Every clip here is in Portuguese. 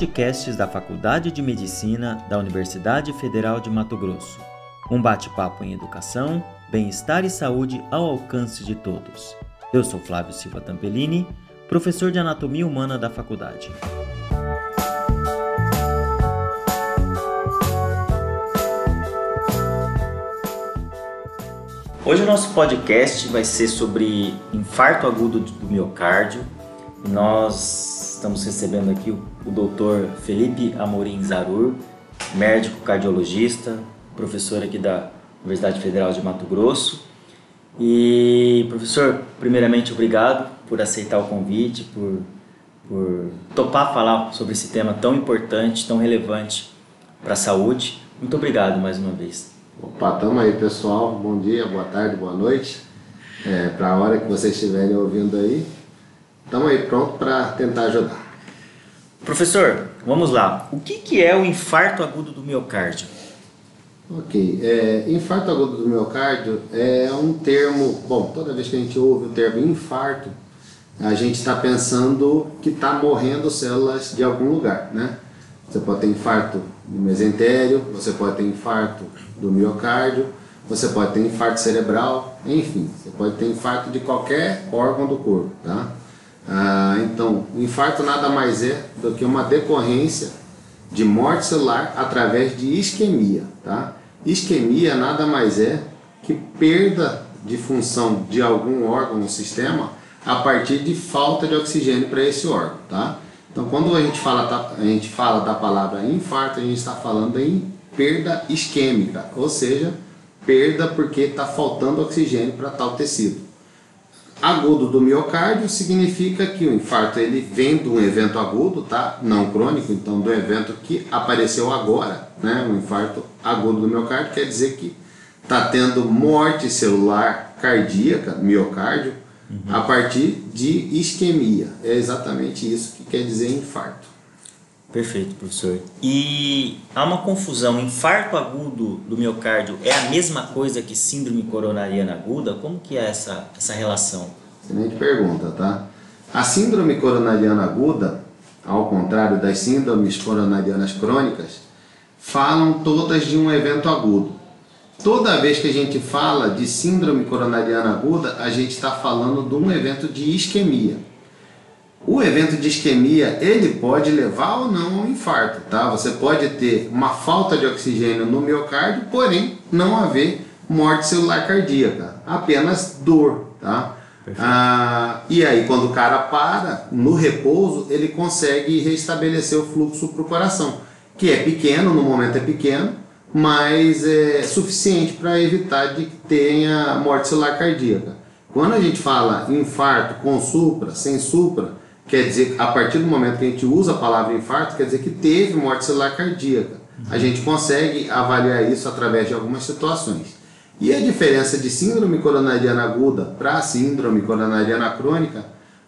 Podcasts da Faculdade de Medicina da Universidade Federal de Mato Grosso. Um bate-papo em educação, bem-estar e saúde ao alcance de todos. Eu sou Flávio Silva Tampellini, professor de Anatomia Humana da faculdade. Hoje o nosso podcast vai ser sobre infarto agudo do miocárdio. Nós Estamos recebendo aqui o, o doutor Felipe Amorim Zarur, médico cardiologista, professor aqui da Universidade Federal de Mato Grosso. E, professor, primeiramente, obrigado por aceitar o convite, por, por topar falar sobre esse tema tão importante, tão relevante para a saúde. Muito obrigado mais uma vez. Opa, tamo aí, pessoal. Bom dia, boa tarde, boa noite. É, para a hora que vocês estiverem ouvindo aí, Estamos aí pronto para tentar ajudar. Professor, vamos lá. O que, que é o infarto agudo do miocárdio? Ok, é, infarto agudo do miocárdio é um termo, bom, toda vez que a gente ouve o termo infarto, a gente está pensando que está morrendo células de algum lugar, né? Você pode ter infarto do mesentério, você pode ter infarto do miocárdio, você pode ter infarto cerebral, enfim, você pode ter infarto de qualquer órgão do corpo, tá? Ah, então, o infarto nada mais é do que uma decorrência de morte celular através de isquemia. Tá? Isquemia nada mais é que perda de função de algum órgão no sistema a partir de falta de oxigênio para esse órgão. Tá? Então, quando a gente, fala, a gente fala da palavra infarto, a gente está falando em perda isquêmica, ou seja, perda porque está faltando oxigênio para tal tecido. Agudo do miocárdio significa que o infarto ele vem de um evento agudo, tá? Não crônico, então do evento que apareceu agora, né? Um infarto agudo do miocárdio quer dizer que está tendo morte celular cardíaca, miocárdio, uhum. a partir de isquemia. É exatamente isso que quer dizer infarto. Perfeito, professor. E há uma confusão. Infarto agudo do miocárdio é a mesma coisa que síndrome coronariana aguda? Como que é essa, essa relação? Excelente pergunta, tá? A síndrome coronariana aguda, ao contrário das síndromes coronarianas crônicas, falam todas de um evento agudo. Toda vez que a gente fala de síndrome coronariana aguda, a gente está falando de um evento de isquemia. O evento de isquemia, ele pode levar ou não ao infarto, tá? Você pode ter uma falta de oxigênio no miocárdio, porém não haver morte celular cardíaca, apenas dor, tá? Ah, e aí quando o cara para, no repouso, ele consegue restabelecer o fluxo para o coração, que é pequeno, no momento é pequeno, mas é suficiente para evitar de que tenha morte celular cardíaca. Quando a gente fala infarto com supra, sem supra, quer dizer, a partir do momento que a gente usa a palavra infarto, quer dizer que teve morte celular cardíaca. A gente consegue avaliar isso através de algumas situações. E a diferença de síndrome coronariana aguda para síndrome coronariana crônica,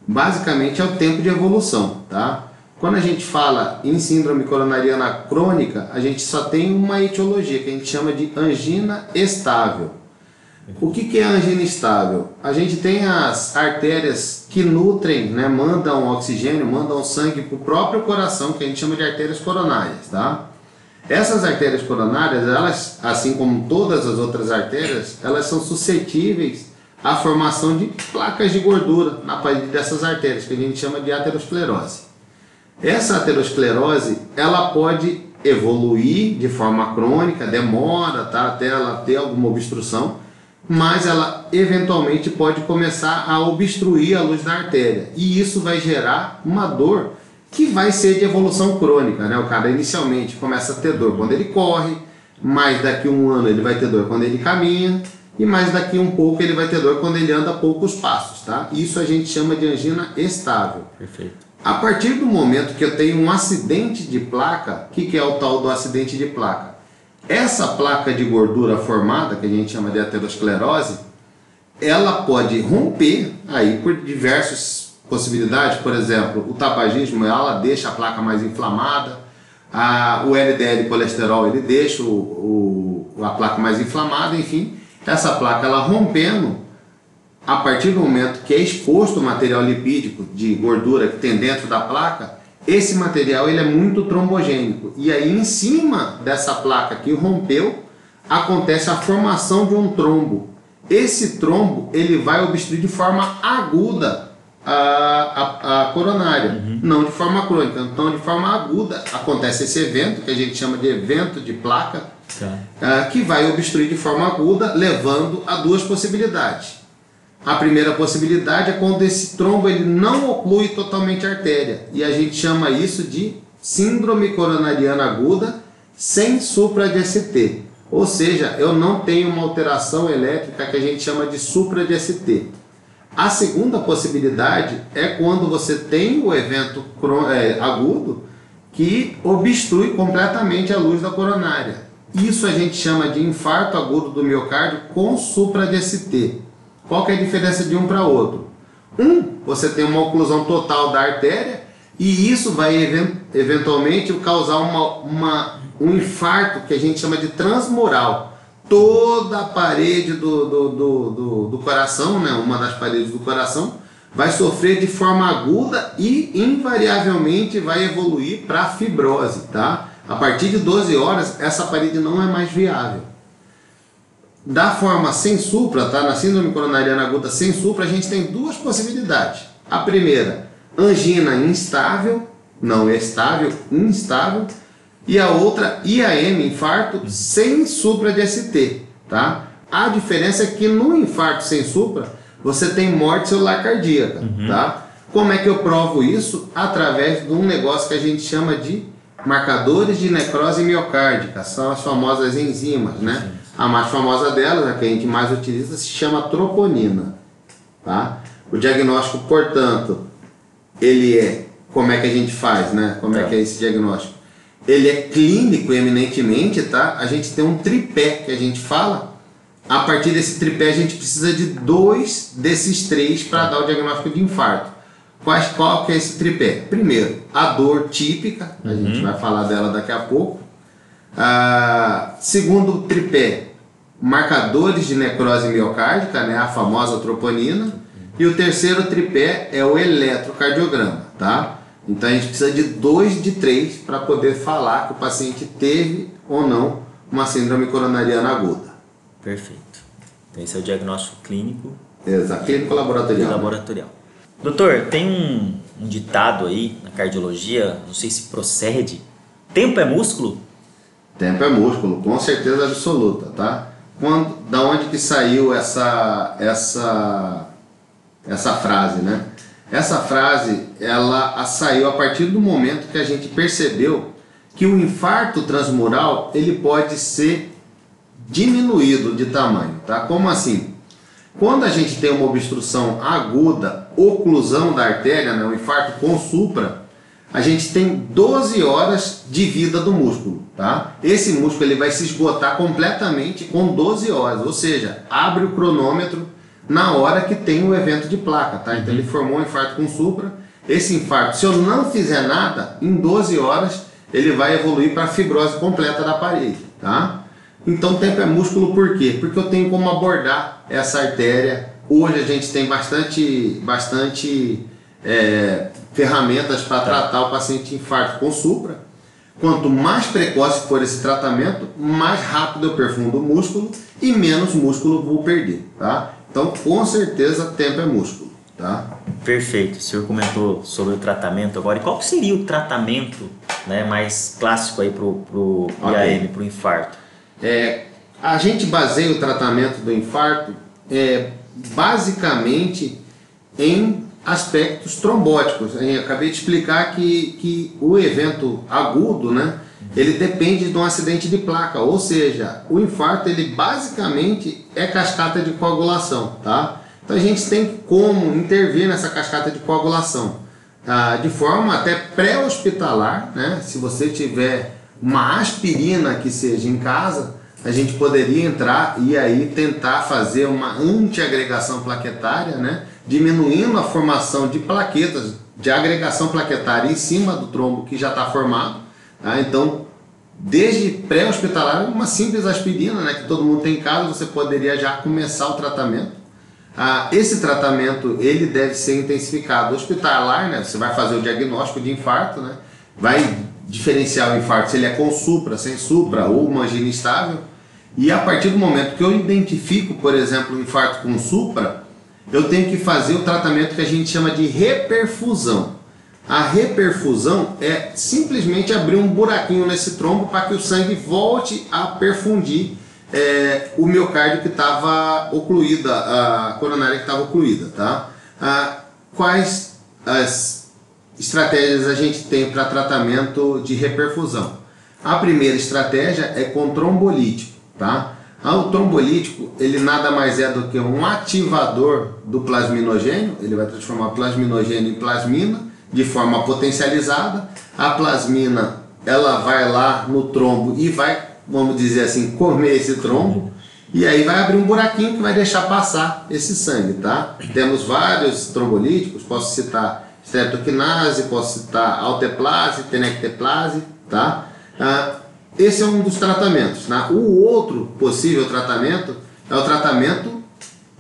basicamente é o tempo de evolução, tá? Quando a gente fala em síndrome coronariana crônica, a gente só tem uma etiologia que a gente chama de angina estável. O que, que é angina estável? A gente tem as artérias que nutrem, né, mandam oxigênio, mandam sangue para o próprio coração, que a gente chama de artérias coronárias, tá? Essas artérias coronárias, elas, assim como todas as outras artérias, elas são suscetíveis à formação de placas de gordura na parede dessas artérias, que a gente chama de aterosclerose. Essa aterosclerose, ela pode evoluir de forma crônica, demora tá, até ela ter alguma obstrução, mas ela eventualmente pode começar a obstruir a luz da artéria e isso vai gerar uma dor que vai ser de evolução crônica, né? O cara inicialmente começa a ter dor quando ele corre, mais daqui a um ano ele vai ter dor quando ele caminha e mais daqui um pouco ele vai ter dor quando ele anda poucos passos, tá? Isso a gente chama de angina estável. Perfeito. A partir do momento que eu tenho um acidente de placa, o que, que é o tal do acidente de placa? Essa placa de gordura formada, que a gente chama de aterosclerose, ela pode romper aí por diversas possibilidades, por exemplo, o tabagismo ela deixa a placa mais inflamada, a, o LDL colesterol ele deixa o, o, a placa mais inflamada, enfim, essa placa ela rompendo a partir do momento que é exposto o material lipídico de gordura que tem dentro da placa, esse material ele é muito trombogênico. E aí em cima dessa placa que rompeu, acontece a formação de um trombo. Esse trombo ele vai obstruir de forma aguda a, a, a coronária, uhum. não de forma crônica. Então, de forma aguda acontece esse evento que a gente chama de evento de placa, tá. uh, que vai obstruir de forma aguda, levando a duas possibilidades. A primeira possibilidade é quando esse trombo ele não oclui totalmente a artéria, e a gente chama isso de síndrome coronariana aguda sem supra de ST. Ou seja, eu não tenho uma alteração elétrica que a gente chama de supra de ST. A segunda possibilidade é quando você tem o evento é, agudo que obstrui completamente a luz da coronária. Isso a gente chama de infarto agudo do miocárdio com supra de ST. Qual que é a diferença de um para outro? Um, você tem uma oclusão total da artéria e isso vai eventualmente causar uma, uma, um infarto que a gente chama de transmural. Toda a parede do, do, do, do, do coração, né, uma das paredes do coração, vai sofrer de forma aguda e invariavelmente vai evoluir para fibrose, tá? A partir de 12 horas, essa parede não é mais viável. Da forma sem supra, tá? Na síndrome coronariana aguda sem supra, a gente tem duas possibilidades. A primeira, angina instável, não estável, instável, e a outra IAM, infarto sem supra de ST, tá? A diferença é que no infarto sem supra, você tem morte celular cardíaca, uhum. tá? Como é que eu provo isso? Através de um negócio que a gente chama de marcadores de necrose miocárdica, são as famosas enzimas, né? Sim. A mais famosa delas, a que a gente mais utiliza, se chama troponina. Tá? O diagnóstico, portanto, ele é como é que a gente faz, né? Como é, é que é esse diagnóstico? Ele é clínico eminentemente, tá? A gente tem um tripé que a gente fala. A partir desse tripé a gente precisa de dois desses três para dar o diagnóstico de infarto. Quais, qual que é esse tripé? Primeiro, a dor típica, a uhum. gente vai falar dela daqui a pouco. Ah, segundo tripé, marcadores de necrose miocárdica, né, a famosa troponina. E o terceiro tripé é o eletrocardiograma, tá? Então a gente precisa de dois de três para poder falar que o paciente teve ou não uma síndrome coronariana aguda. Perfeito. Então esse é o diagnóstico clínico. Exato, clínico laboratorial. laboratorial. Doutor, tem um, um ditado aí na cardiologia, não sei se procede. Tempo é músculo? Tempo é músculo, com certeza absoluta, tá? Quando, da onde que saiu essa, essa, essa frase, né? Essa frase, ela saiu a partir do momento que a gente percebeu que o infarto transmural, ele pode ser diminuído de tamanho, tá? Como assim? Quando a gente tem uma obstrução aguda, oclusão da artéria, né, um infarto com supra, a gente tem 12 horas de vida do músculo, tá? Esse músculo ele vai se esgotar completamente com 12 horas, ou seja, abre o cronômetro na hora que tem o evento de placa, tá? Então ele formou um infarto com supra. Esse infarto, se eu não fizer nada, em 12 horas ele vai evoluir para a fibrose completa da parede, tá? Então tempo é músculo por quê? Porque eu tenho como abordar essa artéria. Hoje a gente tem bastante, bastante é, ferramentas para tratar o paciente infarto com supra. Quanto mais precoce for esse tratamento, mais rápido eu perfundo o músculo e menos músculo vou perder, tá? Então, com certeza, tempo é músculo, tá? Perfeito. O senhor comentou sobre o tratamento agora. E qual seria o tratamento né, mais clássico aí para o okay. IAM, para o infarto? É, a gente baseia o tratamento do infarto é, basicamente em aspectos trombóticos. Eu acabei de explicar que, que o evento agudo, né, ele depende de um acidente de placa, ou seja, o infarto ele basicamente é cascata de coagulação, tá? Então a gente tem como intervir nessa cascata de coagulação, tá? de forma até pré-hospitalar, né? Se você tiver uma aspirina que seja em casa, a gente poderia entrar e aí tentar fazer uma antiagregação plaquetária, né? Diminuindo a formação de plaquetas, de agregação plaquetária em cima do trombo que já está formado. Tá? Então, desde pré-hospitalar, uma simples aspirina, né, que todo mundo tem em casa, você poderia já começar o tratamento. ah, esse tratamento ele deve ser intensificado hospitalar, né? Você vai fazer o diagnóstico de infarto, né? Vai diferenciar o infarto se ele é com supra, sem supra ou uma angina estável. E a partir do momento que eu identifico, por exemplo, um infarto com supra, eu tenho que fazer o tratamento que a gente chama de reperfusão. A reperfusão é simplesmente abrir um buraquinho nesse trombo para que o sangue volte a perfundir é, o miocárdio que estava ocluída, a coronária que estava ocluída, tá? Ah, quais as estratégias a gente tem para tratamento de reperfusão? A primeira estratégia é com trombolítico, tá? Ah, o trombolítico, ele nada mais é do que um ativador do plasminogênio, ele vai transformar plasminogênio em plasmina de forma potencializada. A plasmina, ela vai lá no trombo e vai vamos dizer assim, comer esse trombo e aí vai abrir um buraquinho que vai deixar passar esse sangue, tá? Temos vários trombolíticos, posso citar streptokinase, posso citar alteplase, tenecteplase, tá? Ah, esse é um dos tratamentos, tá? O outro possível tratamento é o tratamento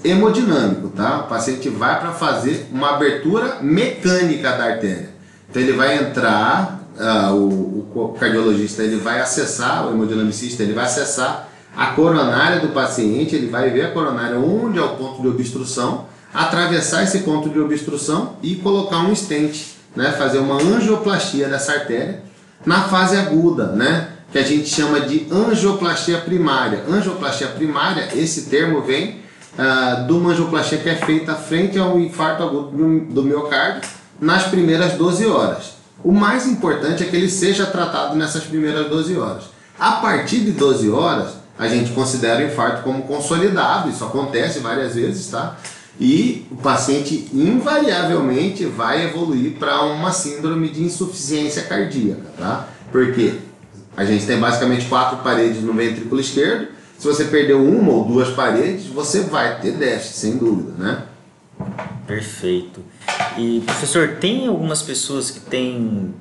hemodinâmico, tá? O paciente vai para fazer uma abertura mecânica da artéria. Então ele vai entrar uh, o, o, cardiologista ele vai acessar, o hemodinamicista ele vai acessar a coronária do paciente, ele vai ver a coronária onde é o ponto de obstrução, atravessar esse ponto de obstrução e colocar um stent, né, fazer uma angioplastia dessa artéria na fase aguda, né, que a gente chama de angioplastia primária. Angioplastia primária, esse termo vem uh, de uma angioplastia que é feita frente ao infarto agudo do, miocárdio nas primeiras 12 horas. O mais importante é que ele seja tratado nessas primeiras 12 horas. A partir de 12 horas, a gente considera o infarto como consolidado, isso acontece várias vezes, tá? E o paciente invariavelmente vai evoluir para uma síndrome de insuficiência cardíaca, tá? Porque a gente tem basicamente quatro paredes no ventrículo esquerdo. Se você perdeu uma ou duas paredes, você vai ter déficit, sem dúvida, né? Perfeito. E professor, tem algumas pessoas que têm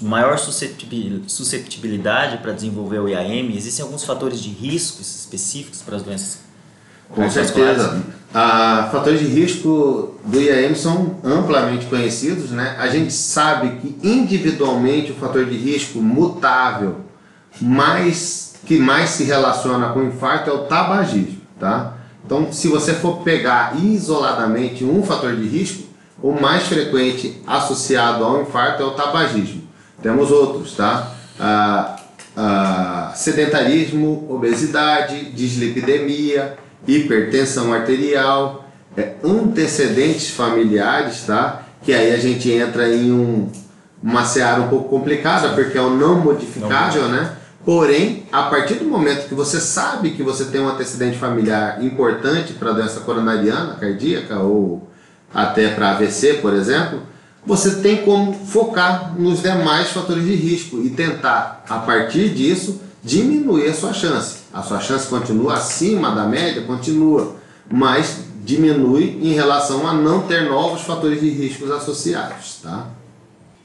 maior susceptibilidade para desenvolver o IAM? Existem alguns fatores de risco específicos para as doenças? Com certeza. Ah, fatores de risco do IAM são amplamente conhecidos, né? A gente sabe que individualmente o fator de risco mutável mais que mais se relaciona com o infarto é o tabagismo, tá? Então, se você for pegar isoladamente um fator de risco, o mais frequente associado ao infarto é o tabagismo. Temos outros, tá? Ah, ah, sedentarismo, obesidade, dislipidemia, hipertensão arterial, é, antecedentes familiares, tá? Que aí a gente entra em um, uma seara um pouco complicada, porque é o não modificável, não né? Porém, a partir do momento que você sabe que você tem um antecedente familiar importante para doença coronariana, cardíaca ou até para AVC, por exemplo, você tem como focar nos demais fatores de risco e tentar, a partir disso, diminuir a sua chance. A sua chance continua acima da média, continua, mas diminui em relação a não ter novos fatores de riscos associados, tá?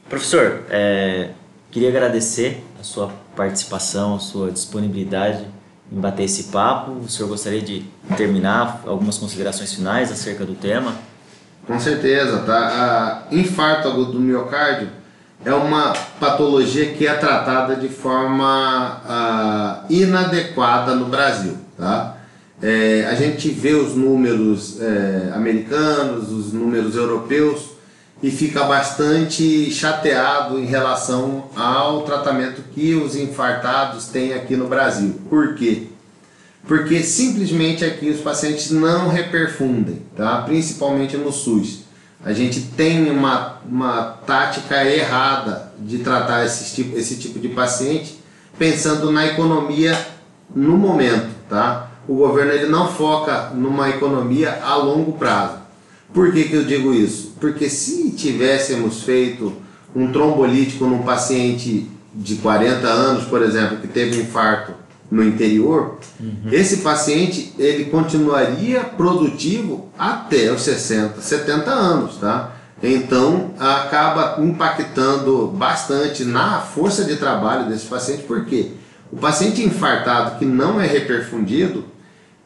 Professor, é, queria agradecer a sua participação, a sua disponibilidade em bater esse papo. O senhor gostaria de terminar algumas considerações finais acerca do tema? Com certeza, tá? A infarto agudo do miocárdio é uma patologia que é tratada de forma uh, inadequada no Brasil, tá? É, a gente vê os números é, americanos, os números europeus e fica bastante chateado em relação ao tratamento que os infartados têm aqui no Brasil. Por quê? Porque simplesmente aqui os pacientes não reperfundem, tá? principalmente no SUS. A gente tem uma, uma tática errada de tratar esse tipo, esse tipo de paciente pensando na economia no momento. Tá? O governo ele não foca numa economia a longo prazo. Por que, que eu digo isso? Porque se tivéssemos feito um trombolítico num paciente de 40 anos, por exemplo, que teve um infarto no interior, uhum. esse paciente ele continuaria produtivo até os 60, 70 anos, tá? Então acaba impactando bastante na força de trabalho desse paciente, porque o paciente infartado que não é reperfundido,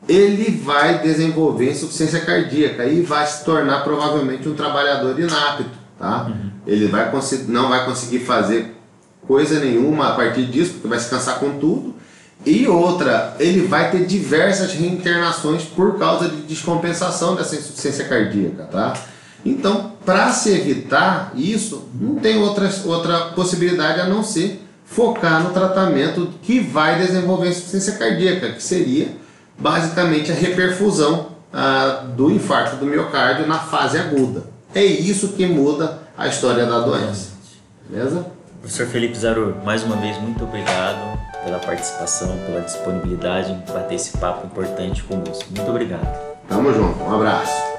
ele vai desenvolver insuficiência cardíaca e vai se tornar provavelmente um trabalhador inapto, tá? Uhum. Ele vai não vai conseguir fazer coisa nenhuma a partir disso, porque vai se cansar com tudo. E outra, ele vai ter diversas reinternações por causa de descompensação dessa insuficiência cardíaca, tá? Então, para se evitar isso, não tem outra, outra possibilidade a não ser focar no tratamento que vai desenvolver insuficiência cardíaca, que seria basicamente a reperfusão ah, do infarto do miocárdio na fase aguda. É isso que muda a história da doença. Beleza? Professor Felipe Zarur, mais uma vez, muito obrigado pela participação, pela disponibilidade em bater esse papo importante conosco. Muito obrigado. Tamo junto, um abraço.